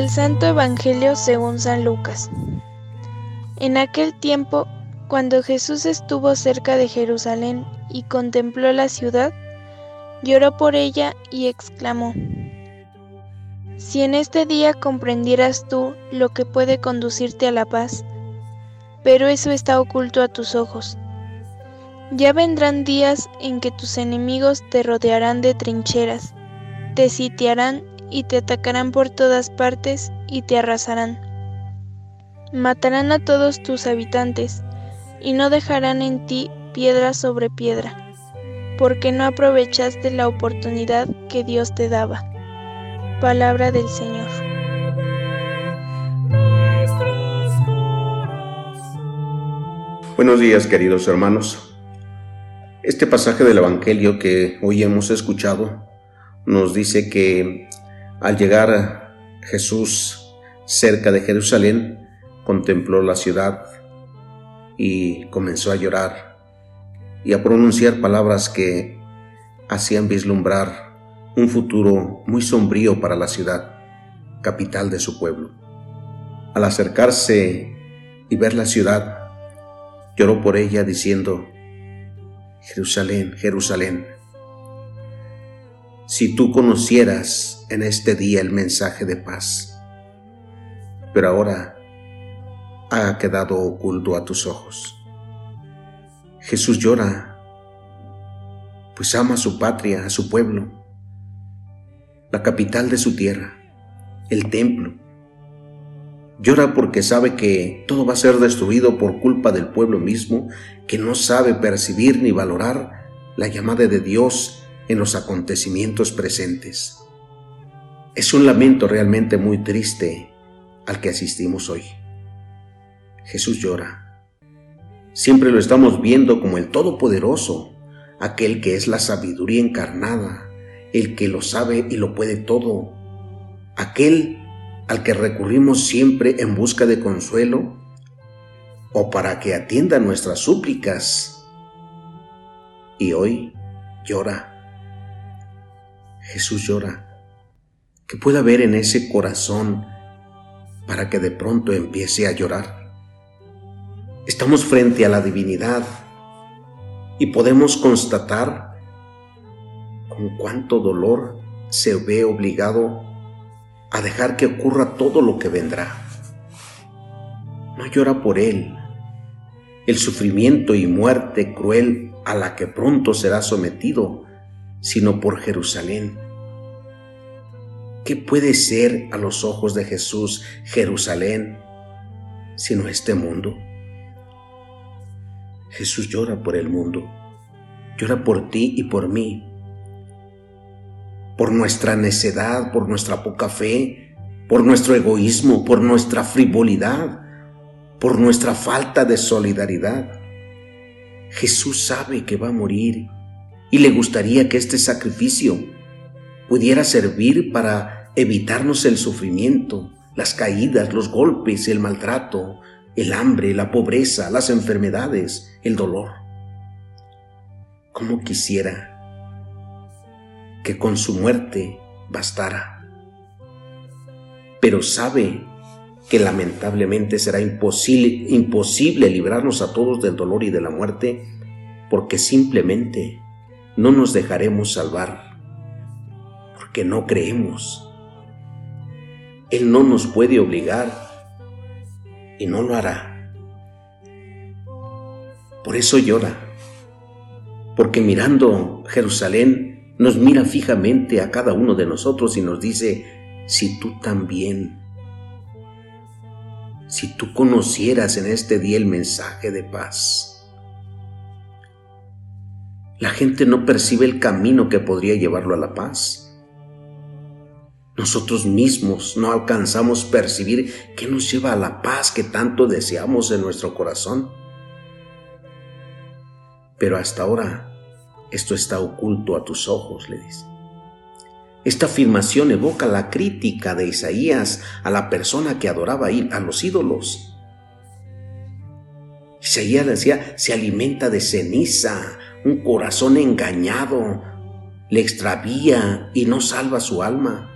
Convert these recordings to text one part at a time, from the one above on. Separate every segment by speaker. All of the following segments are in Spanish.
Speaker 1: Del Santo Evangelio según San Lucas. En aquel tiempo, cuando Jesús estuvo cerca de Jerusalén y contempló la ciudad, lloró por ella y exclamó, Si en este día comprendieras tú lo que puede conducirte a la paz, pero eso está oculto a tus ojos. Ya vendrán días en que tus enemigos te rodearán de trincheras, te sitiarán y te atacarán por todas partes y te arrasarán. Matarán a todos tus habitantes y no dejarán en ti piedra sobre piedra, porque no aprovechaste la oportunidad que Dios te daba. Palabra del Señor.
Speaker 2: Buenos días queridos hermanos. Este pasaje del Evangelio que hoy hemos escuchado nos dice que al llegar Jesús cerca de Jerusalén, contempló la ciudad y comenzó a llorar y a pronunciar palabras que hacían vislumbrar un futuro muy sombrío para la ciudad, capital de su pueblo. Al acercarse y ver la ciudad, lloró por ella diciendo, Jerusalén, Jerusalén, si tú conocieras en este día el mensaje de paz, pero ahora ha quedado oculto a tus ojos. Jesús llora, pues ama a su patria, a su pueblo, la capital de su tierra, el templo. Llora porque sabe que todo va a ser destruido por culpa del pueblo mismo que no sabe percibir ni valorar la llamada de Dios en los acontecimientos presentes. Es un lamento realmente muy triste al que asistimos hoy. Jesús llora. Siempre lo estamos viendo como el Todopoderoso, aquel que es la sabiduría encarnada, el que lo sabe y lo puede todo, aquel al que recurrimos siempre en busca de consuelo o para que atienda nuestras súplicas. Y hoy llora Jesús llora. ¿Qué puede haber en ese corazón para que de pronto empiece a llorar? Estamos frente a la divinidad y podemos constatar con cuánto dolor se ve obligado a dejar que ocurra todo lo que vendrá. No llora por él, el sufrimiento y muerte cruel a la que pronto será sometido sino por Jerusalén. ¿Qué puede ser a los ojos de Jesús Jerusalén sino este mundo? Jesús llora por el mundo, llora por ti y por mí, por nuestra necedad, por nuestra poca fe, por nuestro egoísmo, por nuestra frivolidad, por nuestra falta de solidaridad. Jesús sabe que va a morir y le gustaría que este sacrificio pudiera servir para evitarnos el sufrimiento, las caídas, los golpes, el maltrato, el hambre, la pobreza, las enfermedades, el dolor. ¿Cómo quisiera que con su muerte bastara? Pero sabe que lamentablemente será imposible, imposible librarnos a todos del dolor y de la muerte porque simplemente no nos dejaremos salvar, porque no creemos. Él no nos puede obligar y no lo hará. Por eso llora, porque mirando Jerusalén nos mira fijamente a cada uno de nosotros y nos dice, si tú también, si tú conocieras en este día el mensaje de paz, la gente no percibe el camino que podría llevarlo a la paz. Nosotros mismos no alcanzamos percibir qué nos lleva a la paz que tanto deseamos en nuestro corazón. Pero hasta ahora esto está oculto a tus ojos, le dice. Esta afirmación evoca la crítica de Isaías a la persona que adoraba a los ídolos. Isaías decía, se alimenta de ceniza, un corazón engañado le extravía y no salva su alma.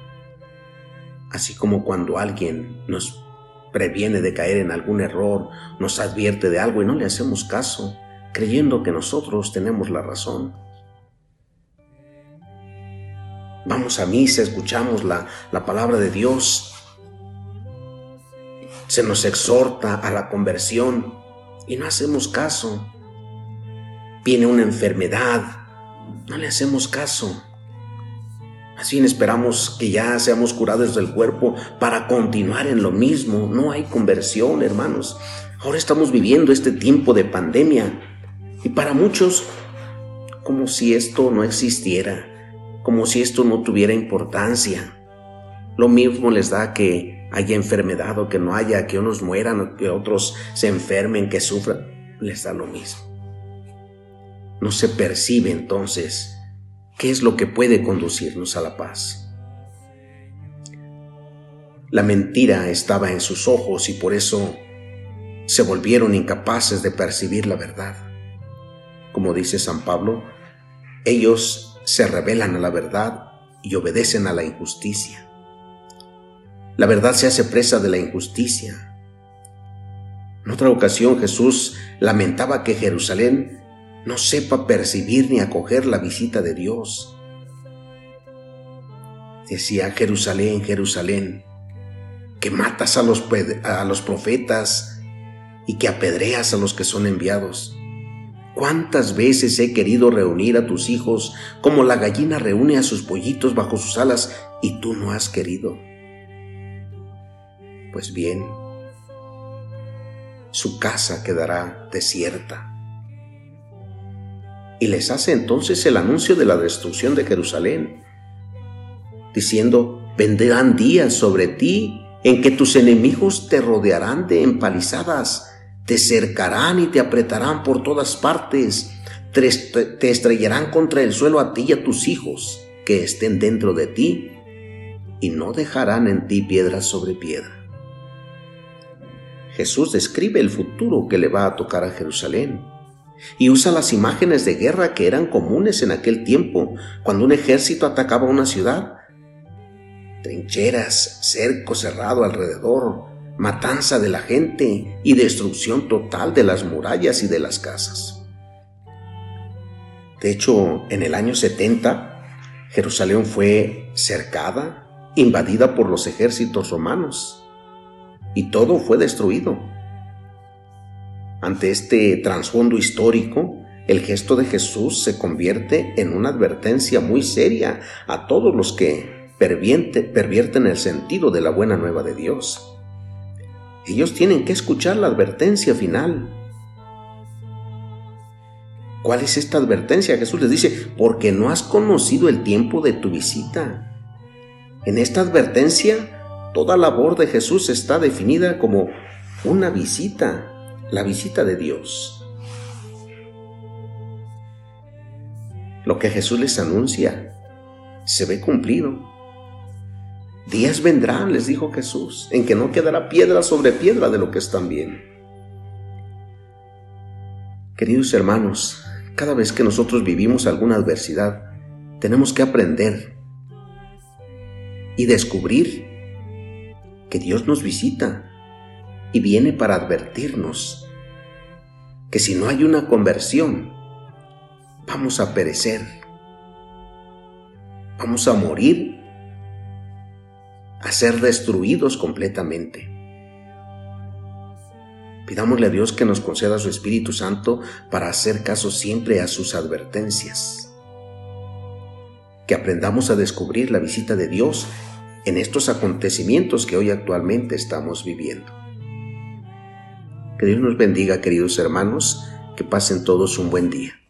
Speaker 2: Así como cuando alguien nos previene de caer en algún error, nos advierte de algo y no le hacemos caso, creyendo que nosotros tenemos la razón. Vamos a misa, escuchamos la, la palabra de Dios, se nos exhorta a la conversión y no hacemos caso. Viene una enfermedad, no le hacemos caso. Así esperamos que ya seamos curados del cuerpo para continuar en lo mismo. No hay conversión, hermanos. Ahora estamos viviendo este tiempo de pandemia y para muchos como si esto no existiera, como si esto no tuviera importancia. Lo mismo les da que haya enfermedad o que no haya, que unos mueran que otros se enfermen, que sufran. Les da lo mismo. No se percibe entonces ¿Qué es lo que puede conducirnos a la paz? La mentira estaba en sus ojos y por eso se volvieron incapaces de percibir la verdad. Como dice San Pablo, ellos se rebelan a la verdad y obedecen a la injusticia. La verdad se hace presa de la injusticia. En otra ocasión Jesús lamentaba que Jerusalén no sepa percibir ni acoger la visita de Dios. Decía Jerusalén, Jerusalén, que matas a los, a los profetas y que apedreas a los que son enviados. ¿Cuántas veces he querido reunir a tus hijos como la gallina reúne a sus pollitos bajo sus alas y tú no has querido? Pues bien, su casa quedará desierta y les hace entonces el anuncio de la destrucción de Jerusalén, diciendo, vendrán días sobre ti en que tus enemigos te rodearán de empalizadas, te cercarán y te apretarán por todas partes, te estrellarán contra el suelo a ti y a tus hijos que estén dentro de ti, y no dejarán en ti piedra sobre piedra. Jesús describe el futuro que le va a tocar a Jerusalén y usa las imágenes de guerra que eran comunes en aquel tiempo, cuando un ejército atacaba una ciudad. Trincheras, cerco cerrado alrededor, matanza de la gente y destrucción total de las murallas y de las casas. De hecho, en el año 70, Jerusalén fue cercada, invadida por los ejércitos romanos, y todo fue destruido. Ante este trasfondo histórico, el gesto de Jesús se convierte en una advertencia muy seria a todos los que pervierten el sentido de la buena nueva de Dios. Ellos tienen que escuchar la advertencia final. ¿Cuál es esta advertencia? Jesús les dice, porque no has conocido el tiempo de tu visita. En esta advertencia, toda labor de Jesús está definida como una visita la visita de Dios. Lo que Jesús les anuncia se ve cumplido. Días vendrán, les dijo Jesús, en que no quedará piedra sobre piedra de lo que están bien. Queridos hermanos, cada vez que nosotros vivimos alguna adversidad, tenemos que aprender y descubrir que Dios nos visita y viene para advertirnos que si no hay una conversión, vamos a perecer, vamos a morir, a ser destruidos completamente. Pidámosle a Dios que nos conceda su Espíritu Santo para hacer caso siempre a sus advertencias. Que aprendamos a descubrir la visita de Dios en estos acontecimientos que hoy actualmente estamos viviendo. Que Dios nos bendiga, queridos hermanos, que pasen todos un buen día.